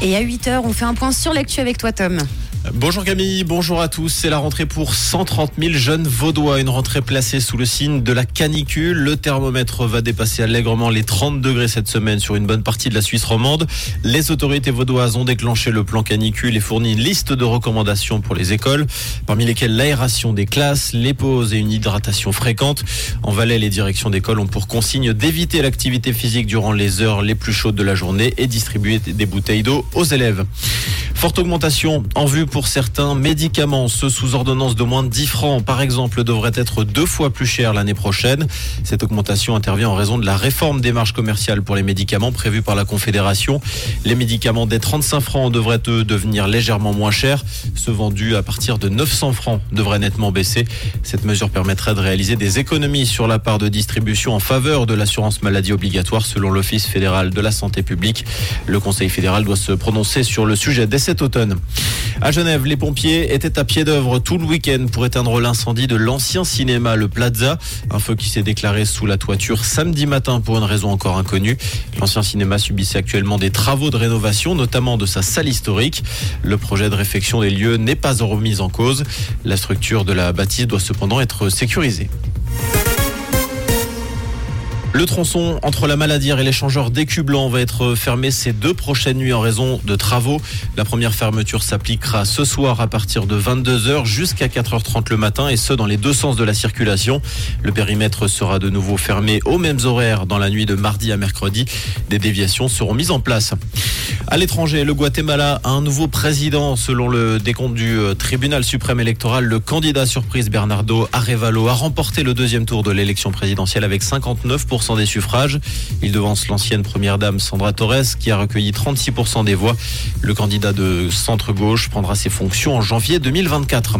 Et à 8h, on fait un point sur l'actu avec toi, Tom. Bonjour Camille, bonjour à tous. C'est la rentrée pour 130 000 jeunes vaudois. Une rentrée placée sous le signe de la canicule. Le thermomètre va dépasser allègrement les 30 degrés cette semaine sur une bonne partie de la Suisse romande. Les autorités vaudoises ont déclenché le plan canicule et fourni une liste de recommandations pour les écoles, parmi lesquelles l'aération des classes, les pauses et une hydratation fréquente. En Valais, les directions d'école ont pour consigne d'éviter l'activité physique durant les heures les plus chaudes de la journée et distribuer des bouteilles d'eau aux élèves. Forte augmentation en vue pour certains médicaments. Ceux sous ordonnance de moins de 10 francs, par exemple, devraient être deux fois plus chers l'année prochaine. Cette augmentation intervient en raison de la réforme des marges commerciales pour les médicaments prévue par la Confédération. Les médicaments des 35 francs devraient eux devenir légèrement moins chers. Ceux vendus à partir de 900 francs devraient nettement baisser. Cette mesure permettrait de réaliser des économies sur la part de distribution en faveur de l'assurance maladie obligatoire selon l'Office fédéral de la santé publique. Le Conseil fédéral doit se prononcer sur le sujet dès cet. À Genève, les pompiers étaient à pied d'œuvre tout le week-end pour éteindre l'incendie de l'ancien cinéma Le Plaza. Un feu qui s'est déclaré sous la toiture samedi matin pour une raison encore inconnue. L'ancien cinéma subissait actuellement des travaux de rénovation, notamment de sa salle historique. Le projet de réfection des lieux n'est pas remis en cause. La structure de la bâtisse doit cependant être sécurisée. Le tronçon entre la Maladière et l'échangeur d'écus blancs va être fermé ces deux prochaines nuits en raison de travaux. La première fermeture s'appliquera ce soir à partir de 22h jusqu'à 4h30 le matin et ce dans les deux sens de la circulation. Le périmètre sera de nouveau fermé aux mêmes horaires dans la nuit de mardi à mercredi. Des déviations seront mises en place. À l'étranger, le Guatemala a un nouveau président. Selon le décompte du euh, tribunal suprême électoral, le candidat surprise Bernardo Arevalo a remporté le deuxième tour de l'élection présidentielle avec 59% des suffrages. Il devance l'ancienne première dame Sandra Torres qui a recueilli 36% des voix. Le candidat de centre-gauche prendra ses fonctions en janvier 2024.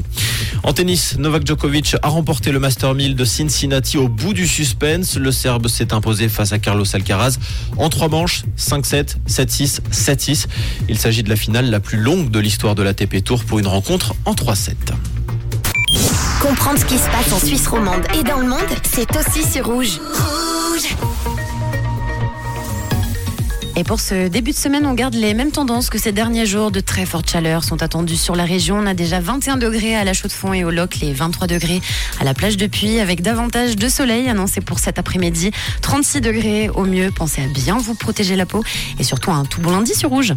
En tennis, Novak Djokovic a remporté le Master 1000 de Cincinnati au bout du suspense. Le Serbe s'est imposé face à Carlos Alcaraz en trois manches, 5-7, 7-6, 7-6. Il s'agit de la finale la plus longue de l'histoire de l'ATP Tour pour une rencontre en 3-7. Comprendre ce qui se passe en Suisse romande et dans le monde, c'est aussi sur Rouge. Et pour ce début de semaine, on garde les mêmes tendances que ces derniers jours. De très fortes chaleurs sont attendues sur la région. On a déjà 21 degrés à la Chaux-de-Fonds et au Loc, les 23 degrés à la plage de Puy, avec davantage de soleil annoncé pour cet après-midi. 36 degrés au mieux. Pensez à bien vous protéger la peau et surtout un tout bon lundi sur Rouge.